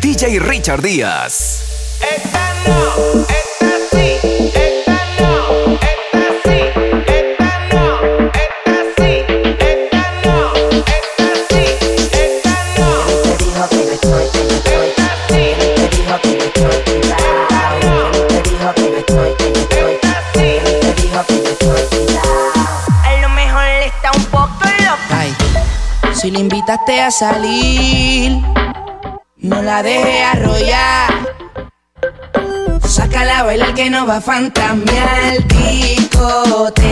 DJ Richard Díaz. Esta no, esta sí, esta no, esta sí, esta no, esta sí, esta no, esta sí, esta no. A lo mejor está un poco si le invitaste a salir no la deje arrollar. Saca la baila que no va a fantasmear discoteca.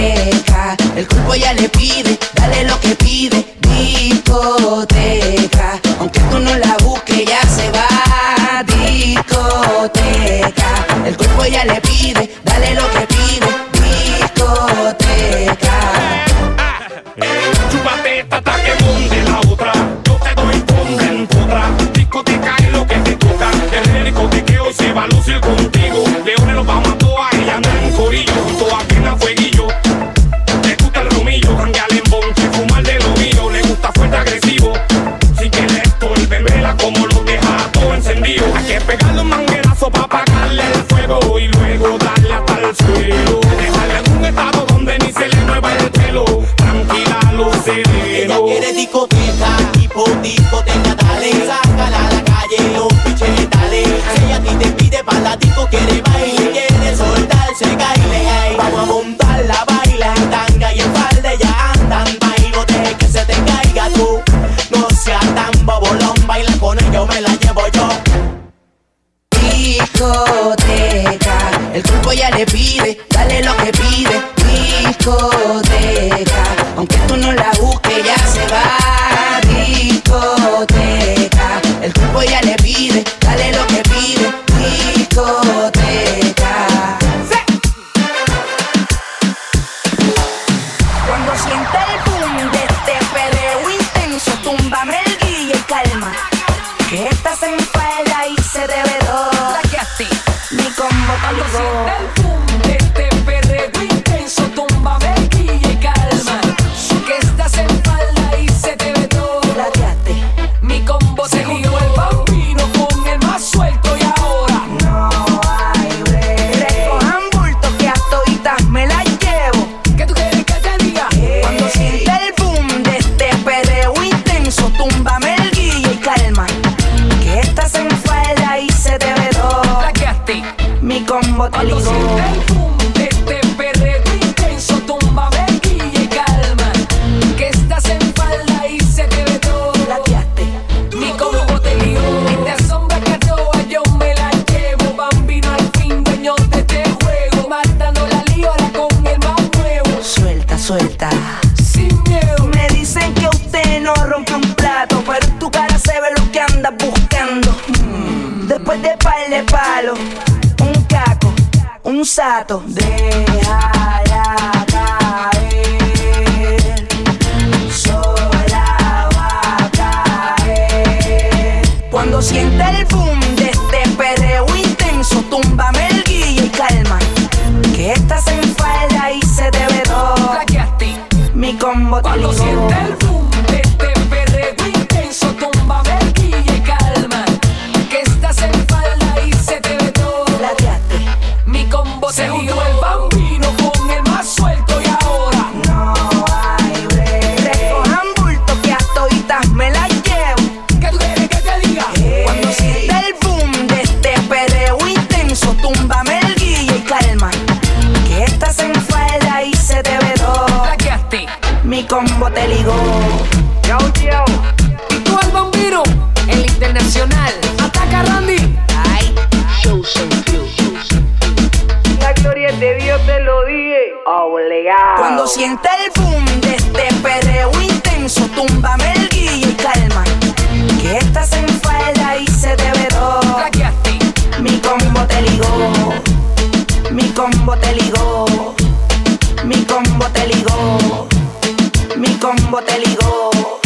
El cuerpo ya le pide, dale lo que pide, discoteca. gato. peligro.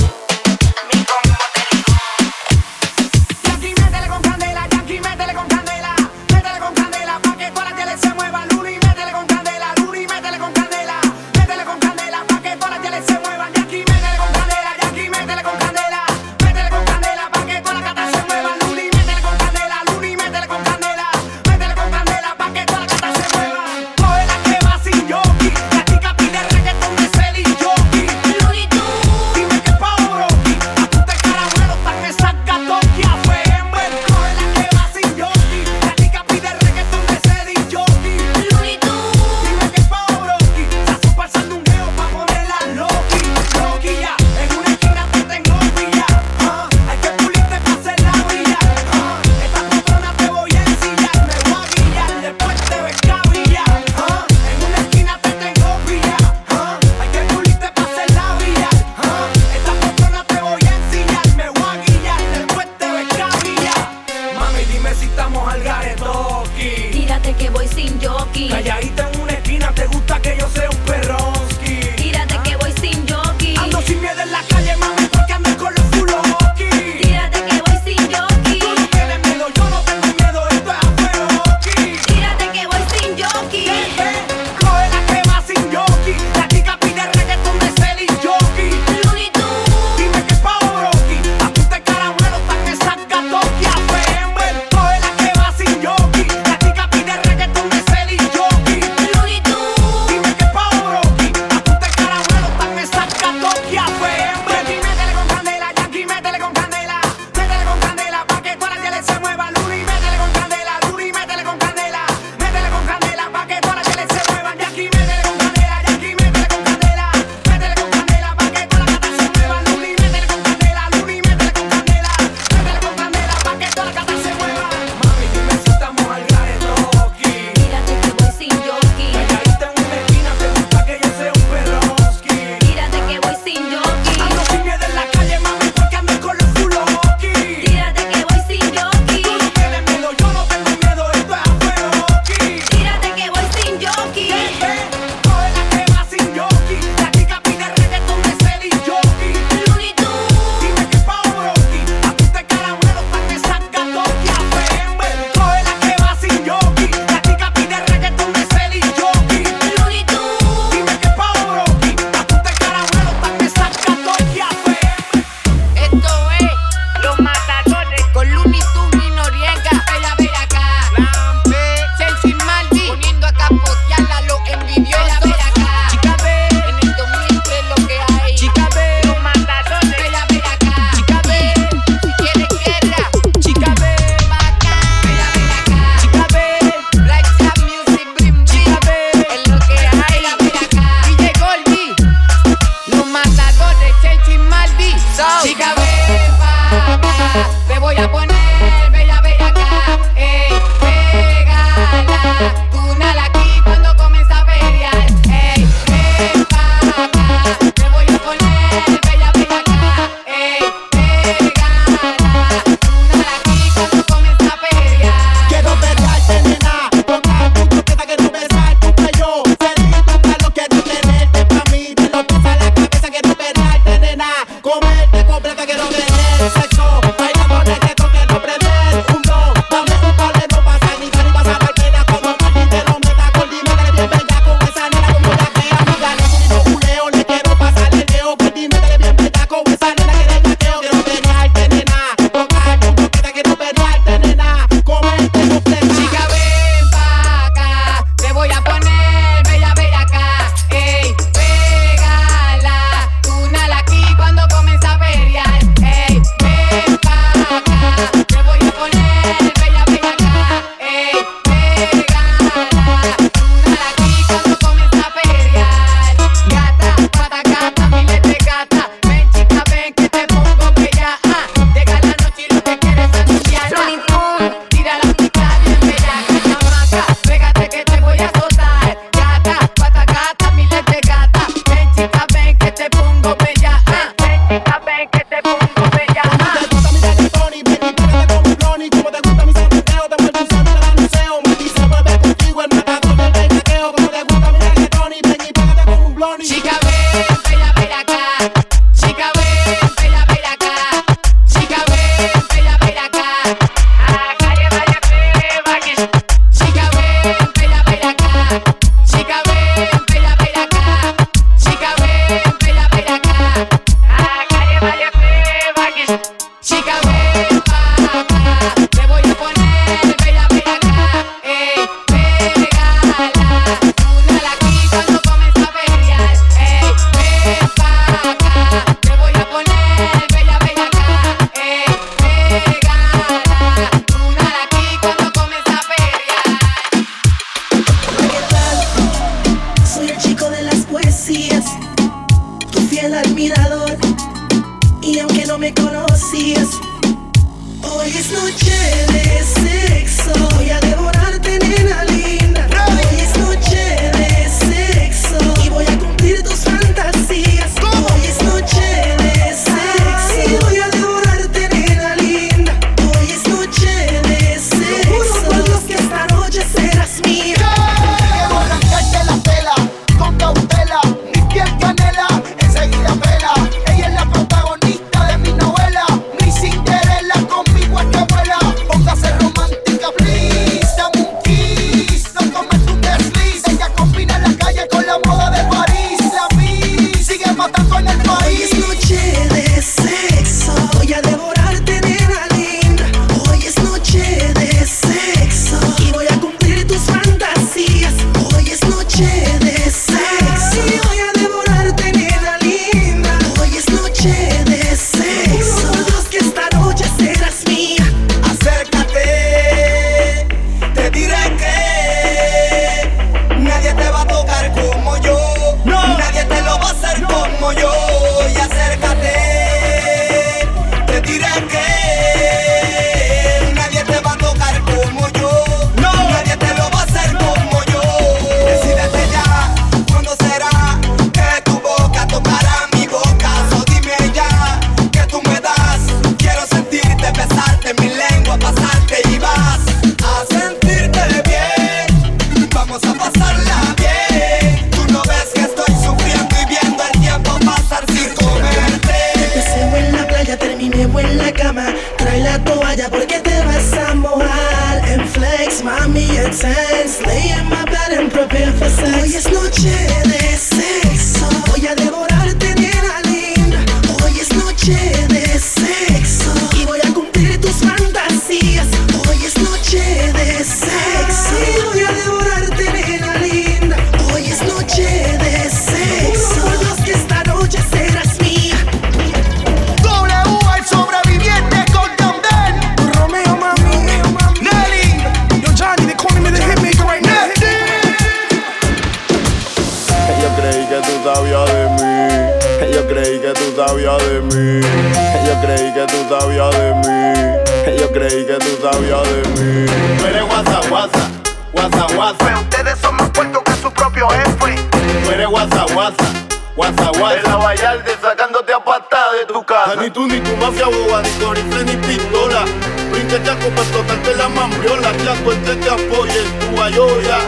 Boba, ni ni pistola. Brinque chaco para explotarte la mambriola. Que la suerte te apoye tu bayoya.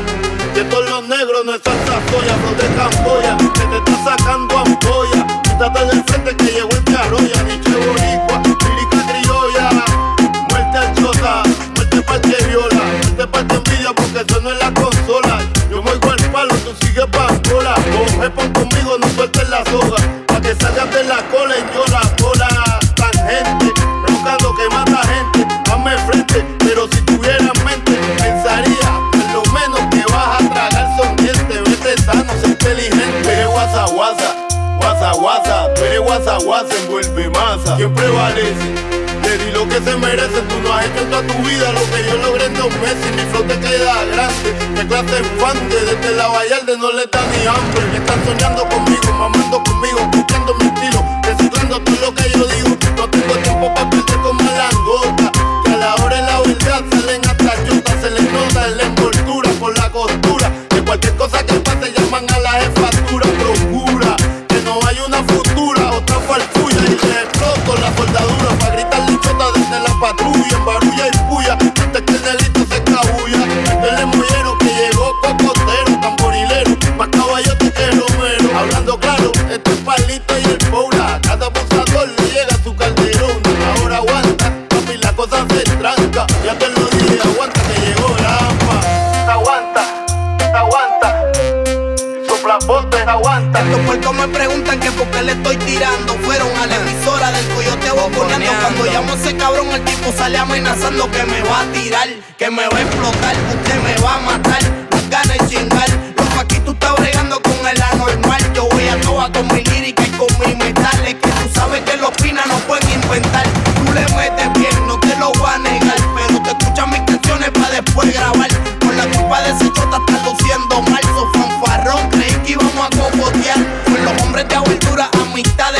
Que todos los negros no están soya, no de Camboya. Que te está sacando ampolla. Quítate del frente que llegó el carroya. Dicho boricua, lírica criolla. Muerte al chota, muerte pa'l que viola. Muerte pa'l que envidia porque eso no es la consola. Yo oigo el palo, tú sigues pancola. Coge pon conmigo, no sueltes la soga. Pa' que salgas de la cola y yo guasa. Tú eres guasa, guasa, envuelve masa. ¿Quién prevalece? Te di lo que se merece, tú no has hecho en toda tu vida lo que yo logré en dos meses. Mi flow te queda grande, qué clase infante. Desde la Vallarde no le da ni hambre. Están soñando conmigo, mamando conmigo, buscando mi estilo, patrulla, barulla y puya, antes que el negrito se escabulla. El emollero que llegó cocotero, tamborilero, más caballote que romero. Hablando claro, este es palito y el poula, cada abusador le llega a su calderón. Ahora aguanta, papi, la cosa se tranca, ya te lo dije, aguanta que llegó la AMPA. Te aguanta, aguanta. Sopla bote, te aguanta. Estos puercos me preguntan que por qué le estoy tirando. Fueron a la Cuando llamo a ese cabrón, el tipo sale amenazando que me va a tirar, que me va a explotar, que me va a matar. Las ganas de chingar. Loco, aquí tú estás bregando con el anormal. Yo voy a toa con mi lírica y con mis metales. Que tú sabes que los pinas no pueden inventar. Tú le metes bien, no te lo voy a negar. Pero te escuchan mis canciones para después grabar. Por la culpa de ese chota estás luciendo mal. So fanfarrón, creí que íbamos a cocotear. Con los hombres de aventura, amistades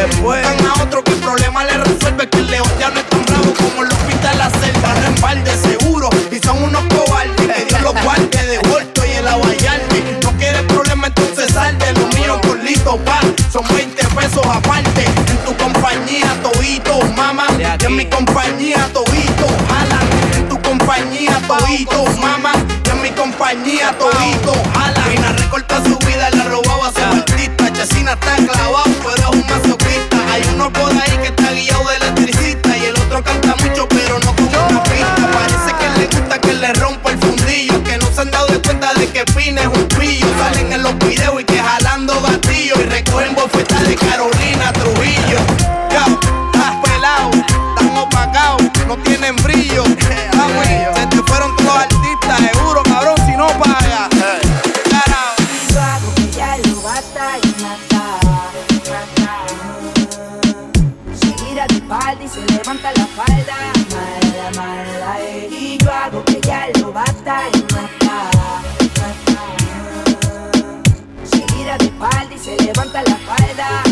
Después van a otro que el problema le resuelve. Que el león ya no es tan bravo como los pinta la selva. Rembal de seguro y son unos cobardes. Que Dios los guarde de vuelto y el abayarte. No quieres problema, entonces sal de lo mío por listo, pa. Son 20 pesos aparte. En tu compañía, todito, mamá. Y en mi compañía, todito, jalan. En tu compañía, todito, mamá. Y en mi compañía, todito, jalan. Vina recorta su vida, levanta la falda.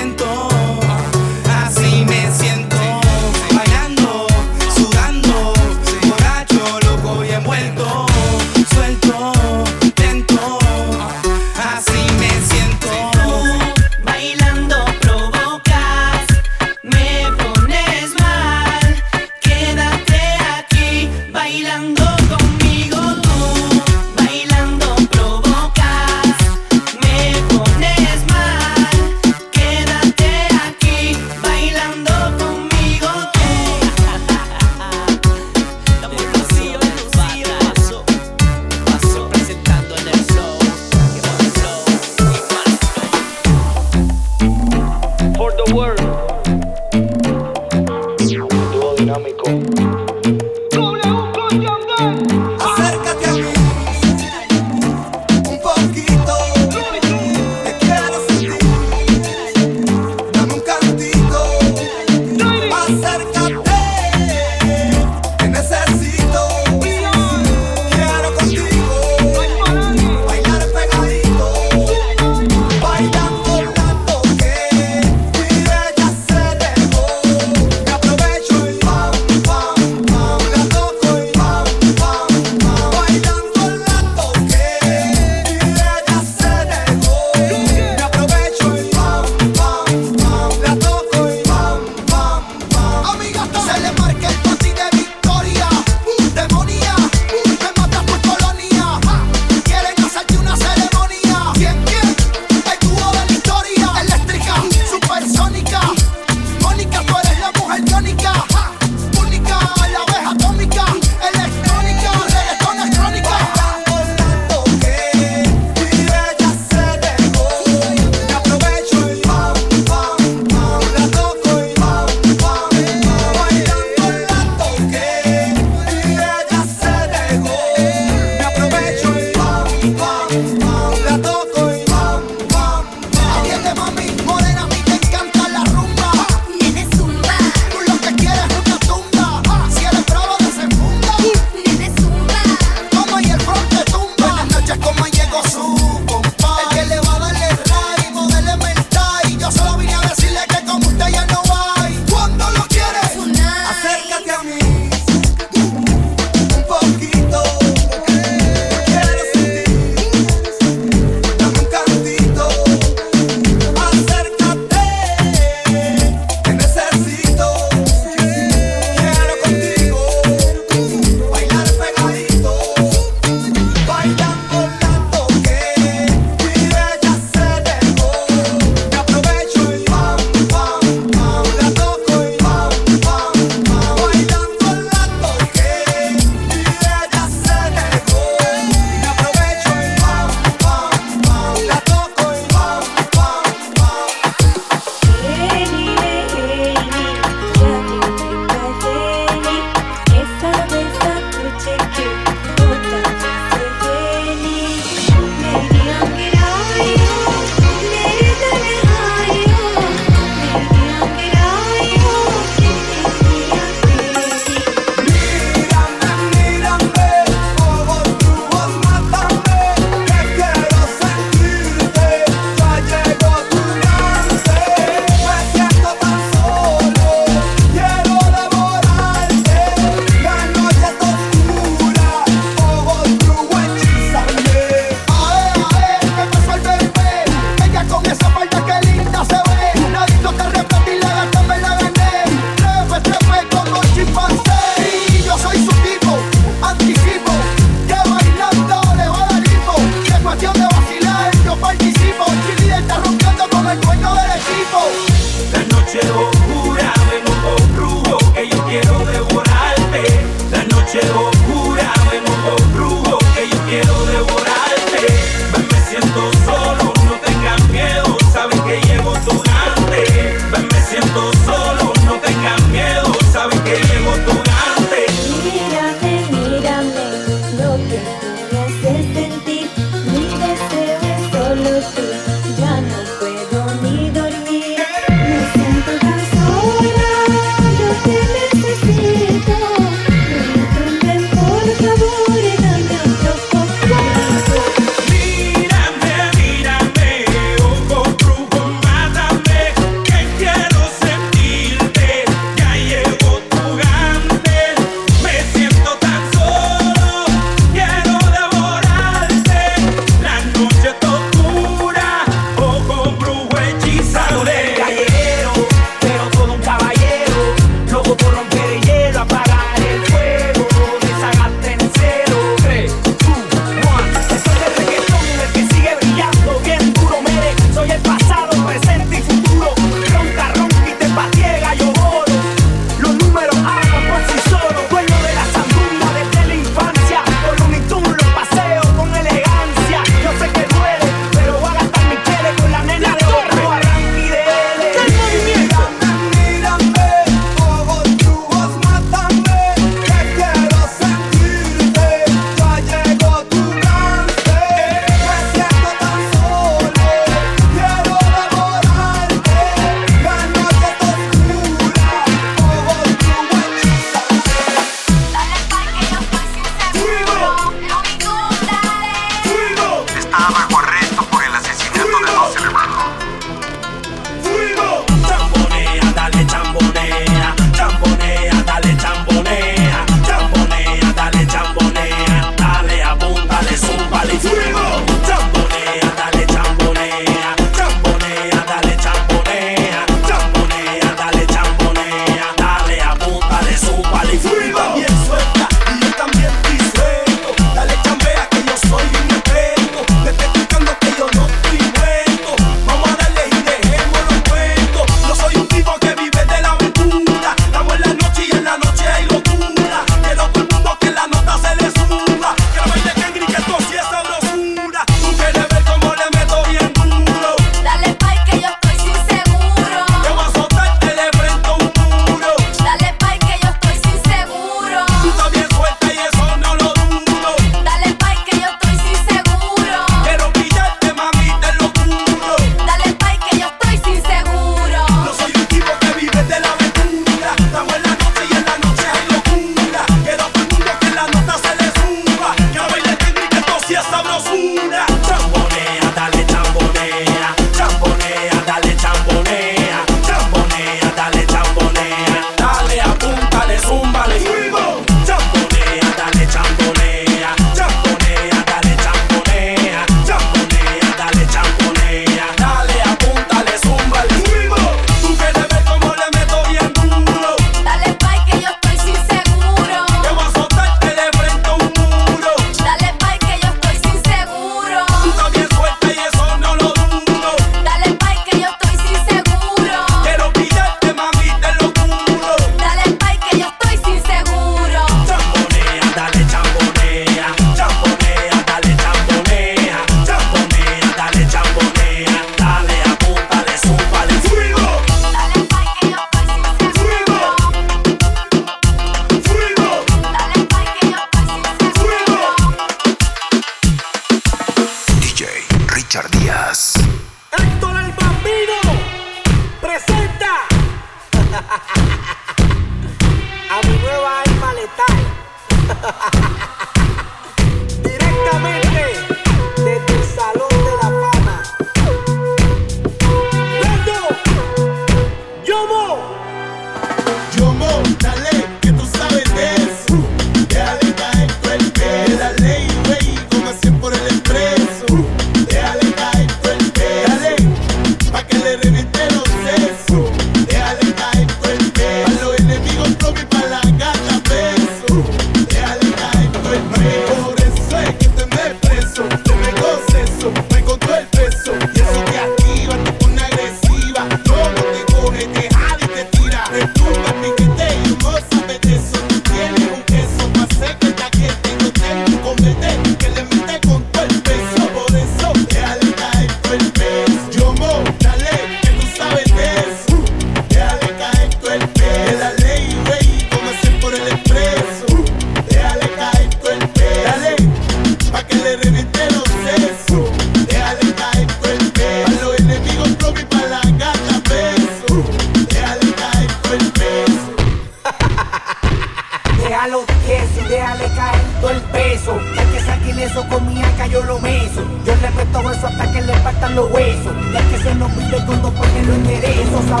pesos. Ya que saque eso con mi acá yo lo meso. Yo le meto eso hasta que le partan los huesos. Ya que se nos pide cuando ponen pues los enderezo a.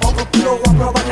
Poco tú lo voy a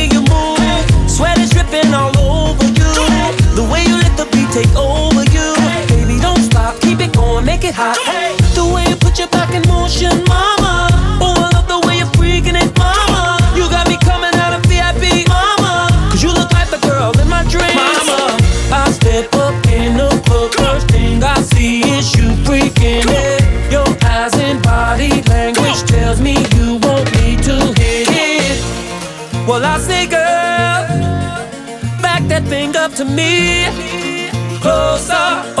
make it hot. Hey, the way you put your back in motion, mama. Oh, I love the way you're freaking it, mama. You got me coming out of VIP, mama. Cause you look like the girl in my dreams, mama. I step up in the club, first thing I see is you freaking it. Your eyes and body language tells me you want me to hit it. Well, I say, girl, back that thing up to me, closer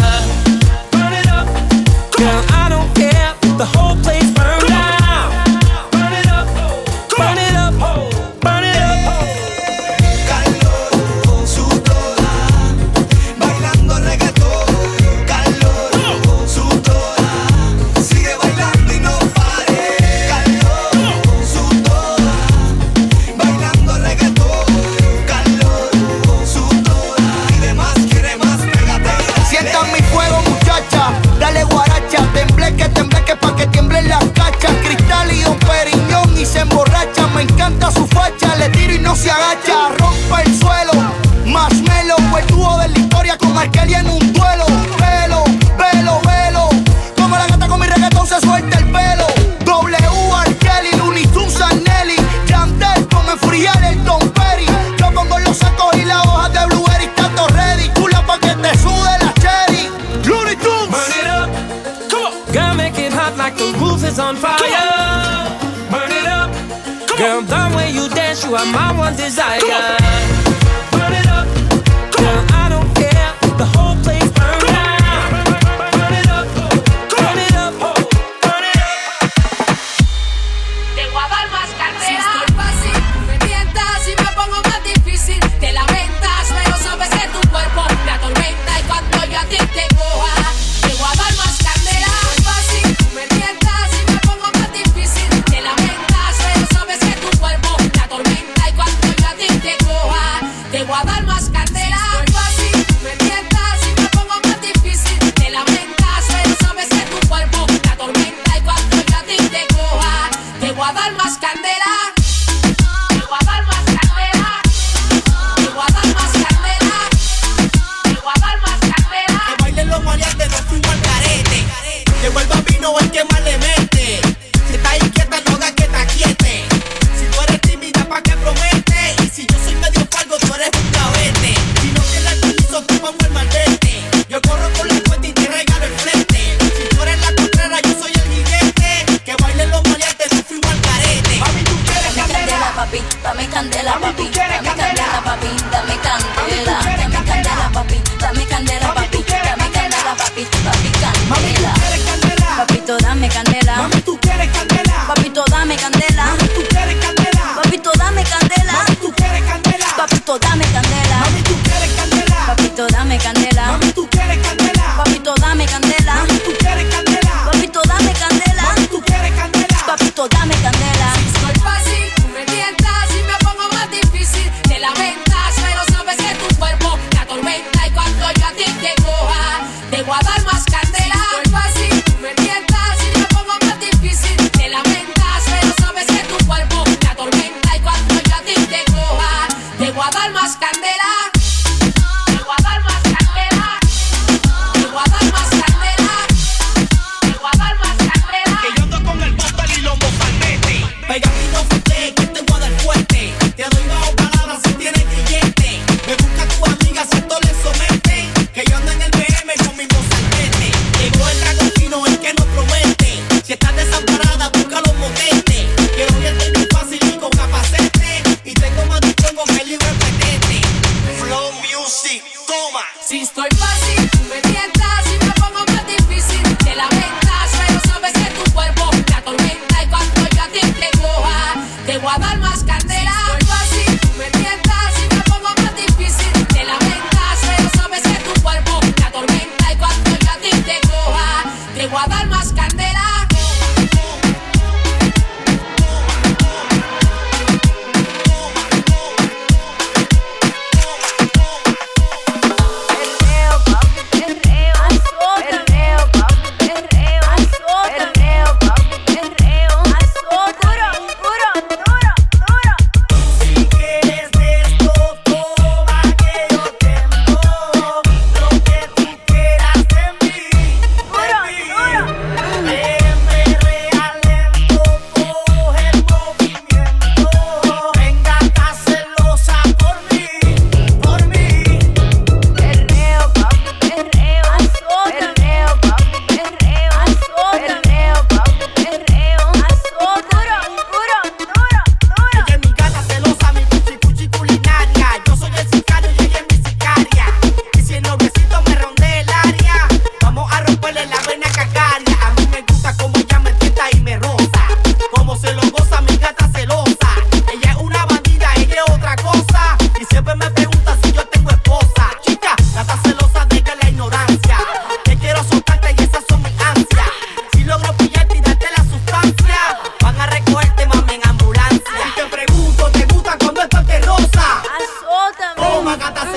Si estoy fácil,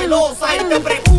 celosa. Y te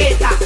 cabeza